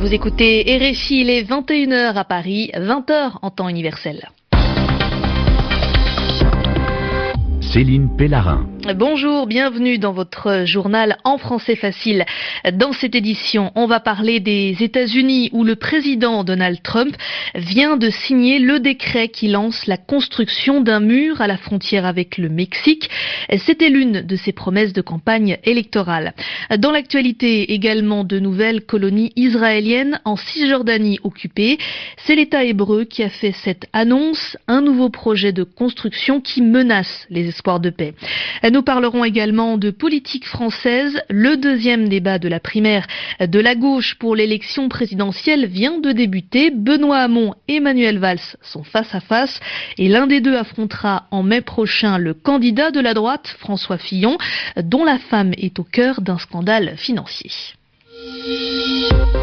Vous écoutez RFI, il est 21h à Paris, 20h en temps universel. Céline Pellarin. Bonjour, bienvenue dans votre journal en français facile. Dans cette édition, on va parler des États-Unis où le président Donald Trump vient de signer le décret qui lance la construction d'un mur à la frontière avec le Mexique. C'était l'une de ses promesses de campagne électorale. Dans l'actualité également de nouvelles colonies israéliennes en Cisjordanie occupée. C'est l'État hébreu qui a fait cette annonce, un nouveau projet de construction qui menace les espoirs de paix. Parlerons également de politique française. Le deuxième débat de la primaire de la gauche pour l'élection présidentielle vient de débuter. Benoît Hamon et Emmanuel Valls sont face à face et l'un des deux affrontera en mai prochain le candidat de la droite, François Fillon, dont la femme est au cœur d'un scandale financier.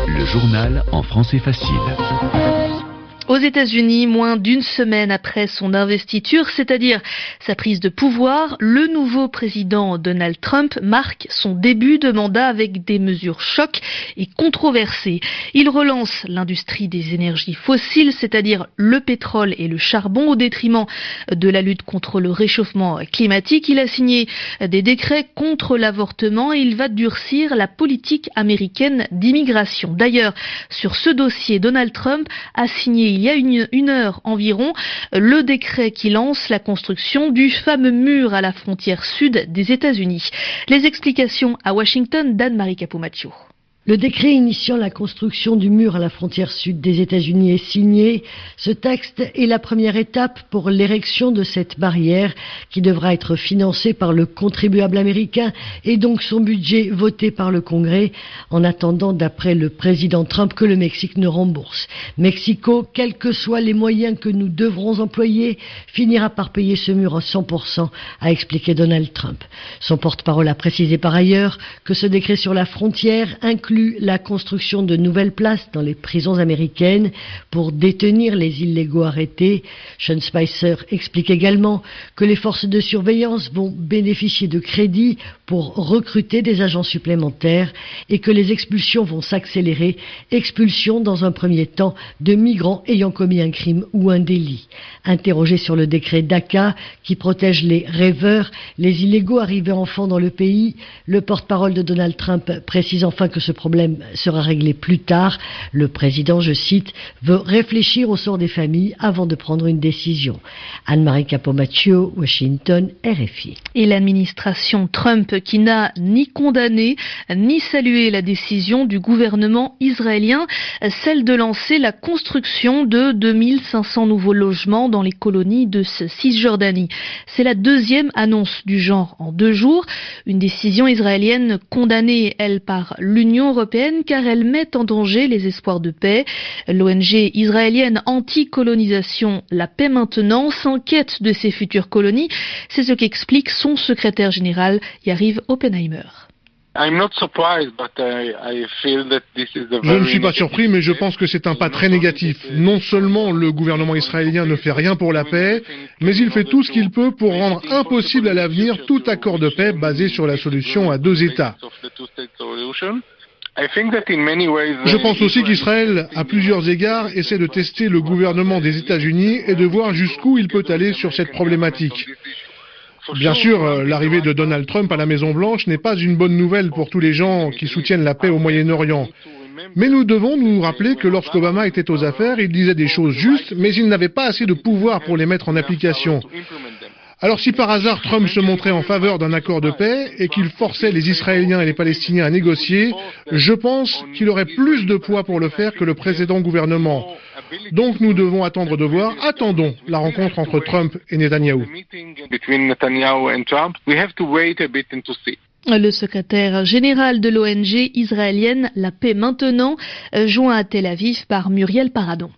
Le journal en français facile. Aux États-Unis, moins d'une semaine après son investiture, c'est-à-dire sa prise de pouvoir, le nouveau président Donald Trump marque son début de mandat avec des mesures chocs et controversées. Il relance l'industrie des énergies fossiles, c'est-à-dire le pétrole et le charbon, au détriment de la lutte contre le réchauffement climatique. Il a signé des décrets contre l'avortement et il va durcir la politique américaine d'immigration. D'ailleurs, sur ce dossier, Donald Trump a signé il y a une, heure environ le décret qui lance la construction du fameux mur à la frontière sud des États-Unis. Les explications à Washington d'Anne-Marie Capomaccio. Le décret initiant la construction du mur à la frontière sud des États-Unis est signé. Ce texte est la première étape pour l'érection de cette barrière qui devra être financée par le contribuable américain et donc son budget voté par le Congrès en attendant, d'après le président Trump, que le Mexique ne rembourse. Mexico, quels que soient les moyens que nous devrons employer, finira par payer ce mur à 100%, a expliqué Donald Trump. Son porte-parole a précisé par ailleurs que ce décret sur la frontière inclut la construction de nouvelles places dans les prisons américaines pour détenir les illégaux arrêtés. Sean Spicer explique également que les forces de surveillance vont bénéficier de crédits pour recruter des agents supplémentaires et que les expulsions vont s'accélérer, expulsion dans un premier temps de migrants ayant commis un crime ou un délit. Interrogé sur le décret DACA qui protège les rêveurs, les illégaux arrivés enfants dans le pays, le porte-parole de Donald Trump précise enfin que ce problème sera réglé plus tard. Le président, je cite, veut réfléchir au sort des familles avant de prendre une décision. Anne-Marie Capomaccio, Washington, RFI. Et l'administration Trump qui n'a ni condamné ni salué la décision du gouvernement israélien, celle de lancer la construction de 2500 nouveaux logements dans les colonies de Cisjordanie. C'est la deuxième annonce du genre en deux jours, une décision israélienne condamnée, elle, par l'Union européenne car elle met en danger les espoirs de paix. L'ONG israélienne anti-colonisation La Paix Maintenant s'inquiète de ses futures colonies. C'est ce qu'explique son secrétaire général Yari je ne suis pas surpris, mais je pense que c'est un pas très négatif. Non seulement le gouvernement israélien ne fait rien pour la paix, mais il fait tout ce qu'il peut pour rendre impossible à l'avenir tout accord de paix basé sur la solution à deux États. Je pense aussi qu'Israël, à plusieurs égards, essaie de tester le gouvernement des États-Unis et de voir jusqu'où il peut aller sur cette problématique. Bien sûr, euh, l'arrivée de Donald Trump à la Maison-Blanche n'est pas une bonne nouvelle pour tous les gens qui soutiennent la paix au Moyen-Orient. Mais nous devons nous rappeler que lorsqu'Obama était aux affaires, il disait des choses justes, mais il n'avait pas assez de pouvoir pour les mettre en application. Alors si par hasard Trump se montrait en faveur d'un accord de paix et qu'il forçait les Israéliens et les Palestiniens à négocier, je pense qu'il aurait plus de poids pour le faire que le précédent gouvernement. Donc nous devons attendre de voir. Attendons la rencontre entre Trump et Netanyahou. Le secrétaire général de l'ONG israélienne La Paix Maintenant, joint à Tel Aviv par Muriel Paradon.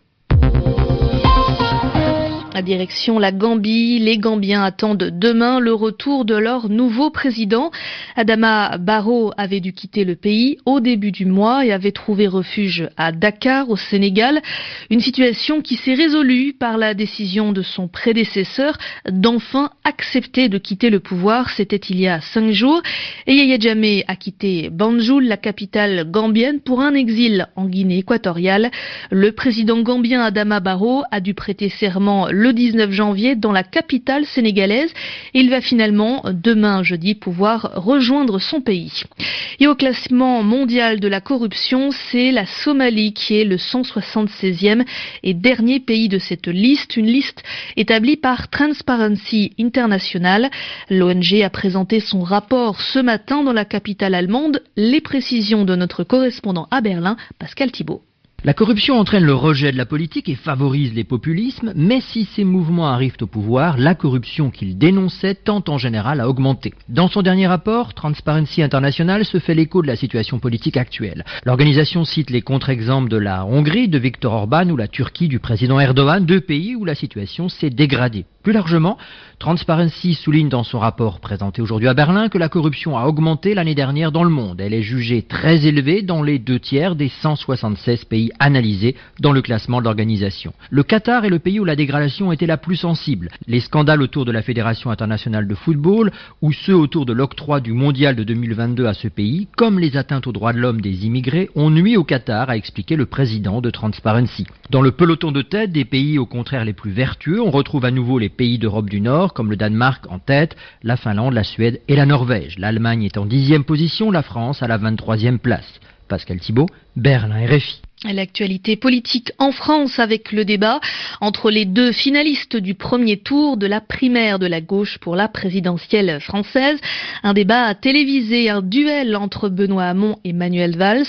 Direction la Gambie, les Gambiens attendent demain le retour de leur nouveau président. Adama Barrow avait dû quitter le pays au début du mois et avait trouvé refuge à Dakar, au Sénégal. Une situation qui s'est résolue par la décision de son prédécesseur d'enfin accepter de quitter le pouvoir. C'était il y a cinq jours. Et Yaya Jammeh a quitté Banjul, la capitale gambienne, pour un exil en Guinée équatoriale. Le président gambien Adama Barrow a dû prêter serment le 19 janvier dans la capitale sénégalaise. Il va finalement, demain jeudi, pouvoir rejoindre son pays. Et au classement mondial de la corruption, c'est la Somalie qui est le 176e et dernier pays de cette liste, une liste établie par Transparency International. L'ONG a présenté son rapport ce matin dans la capitale allemande. Les précisions de notre correspondant à Berlin, Pascal Thibault. La corruption entraîne le rejet de la politique et favorise les populismes, mais si ces mouvements arrivent au pouvoir, la corruption qu'ils dénonçaient tend en général à augmenter. Dans son dernier rapport, Transparency International se fait l'écho de la situation politique actuelle. L'organisation cite les contre-exemples de la Hongrie, de Viktor Orban ou la Turquie du président Erdogan, deux pays où la situation s'est dégradée. Plus largement, Transparency souligne dans son rapport présenté aujourd'hui à Berlin que la corruption a augmenté l'année dernière dans le monde. Elle est jugée très élevée dans les deux tiers des 176 pays analysés dans le classement de l'organisation. Le Qatar est le pays où la dégradation était la plus sensible. Les scandales autour de la Fédération internationale de football ou ceux autour de l'octroi du mondial de 2022 à ce pays, comme les atteintes aux droits de l'homme des immigrés, ont nuit au Qatar, a expliqué le président de Transparency. Dans le peloton de tête des pays au contraire les plus vertueux, on retrouve à nouveau les pays d'Europe du Nord, comme le Danemark en tête, la Finlande, la Suède et la Norvège. L'Allemagne est en dixième position, la France à la 23e place. Pascal Thibault, Berlin RFI. L'actualité politique en France avec le débat entre les deux finalistes du premier tour de la primaire de la gauche pour la présidentielle française. Un débat télévisé, un duel entre Benoît Hamon et Manuel Valls.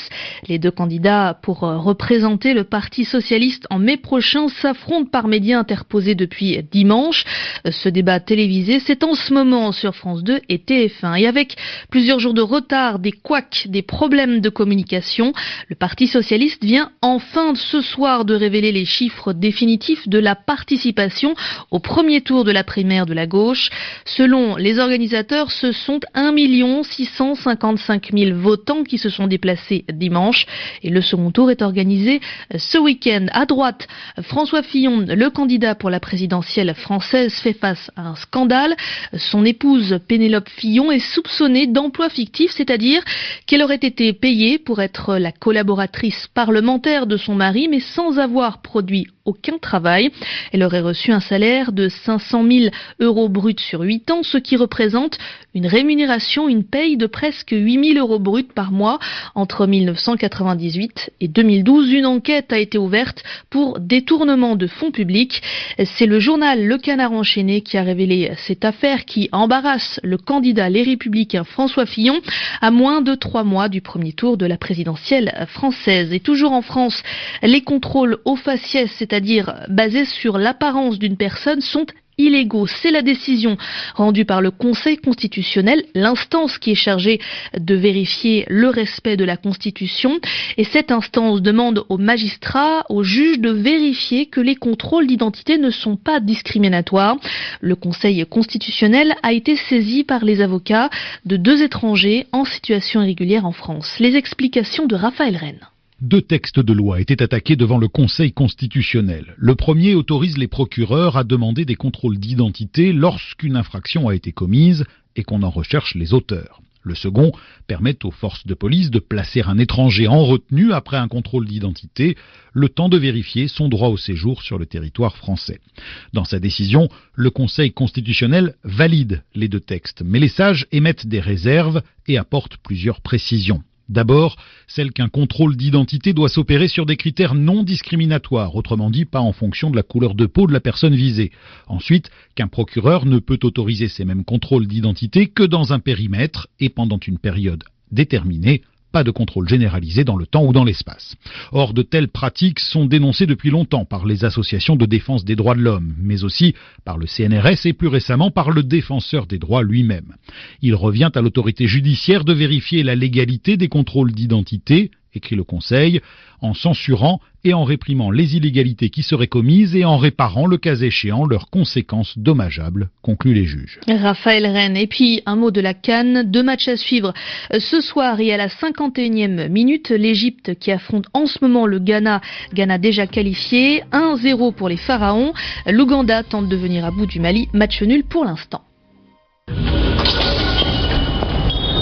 Les deux candidats pour représenter le Parti socialiste en mai prochain s'affrontent par médias interposés depuis dimanche. Ce débat télévisé, c'est en ce moment sur France 2 et TF1. Et avec plusieurs jours de retard, des couacs, des problèmes de communication, le Parti socialiste vient enfin ce soir de révéler les chiffres définitifs de la participation au premier tour de la primaire de la gauche. Selon les organisateurs, ce sont 1 655 000 votants qui se sont déplacés dimanche et le second tour est organisé ce week-end. À droite, François Fillon, le candidat pour la présidentielle française, fait face à un scandale. Son épouse Pénélope Fillon est soupçonnée d'emploi fictif, c'est-à-dire qu'elle aurait été payée pour être la collaboratrice parlementaire de son mari, mais sans avoir produit aucun travail. Elle aurait reçu un salaire de 500 000 euros bruts sur 8 ans, ce qui représente une rémunération, une paye de presque 8 000 euros bruts par mois entre 1998 et 2012. Une enquête a été ouverte pour détournement de fonds publics. C'est le journal Le Canard enchaîné qui a révélé cette affaire qui embarrasse le candidat Les Républicains François Fillon à moins de trois mois du premier tour de la présidentielle française. Et toujours en France, les contrôles au faciès, c'est-à-dire basés sur l'apparence d'une personne, sont illégaux. C'est la décision rendue par le Conseil constitutionnel, l'instance qui est chargée de vérifier le respect de la Constitution. Et cette instance demande aux magistrats, aux juges de vérifier que les contrôles d'identité ne sont pas discriminatoires. Le Conseil constitutionnel a été saisi par les avocats de deux étrangers en situation irrégulière en France. Les explications de Raphaël Rennes. Deux textes de loi étaient attaqués devant le Conseil constitutionnel. Le premier autorise les procureurs à demander des contrôles d'identité lorsqu'une infraction a été commise et qu'on en recherche les auteurs. Le second permet aux forces de police de placer un étranger en retenue après un contrôle d'identité, le temps de vérifier son droit au séjour sur le territoire français. Dans sa décision, le Conseil constitutionnel valide les deux textes, mais les sages émettent des réserves et apportent plusieurs précisions. D'abord, celle qu'un contrôle d'identité doit s'opérer sur des critères non discriminatoires, autrement dit pas en fonction de la couleur de peau de la personne visée. Ensuite, qu'un procureur ne peut autoriser ces mêmes contrôles d'identité que dans un périmètre et pendant une période déterminée de contrôle généralisé dans le temps ou dans l'espace. Or, de telles pratiques sont dénoncées depuis longtemps par les associations de défense des droits de l'homme, mais aussi par le CNRS et plus récemment par le défenseur des droits lui-même. Il revient à l'autorité judiciaire de vérifier la légalité des contrôles d'identité écrit le Conseil, en censurant et en réprimant les illégalités qui seraient commises et en réparant, le cas échéant, leurs conséquences dommageables, concluent les juges. Raphaël Rennes. Et puis, un mot de la Cannes. Deux matchs à suivre ce soir et à la 51e minute. L'Égypte qui affronte en ce moment le Ghana. Ghana déjà qualifié. 1-0 pour les Pharaons. L'Ouganda tente de venir à bout du Mali. Match nul pour l'instant.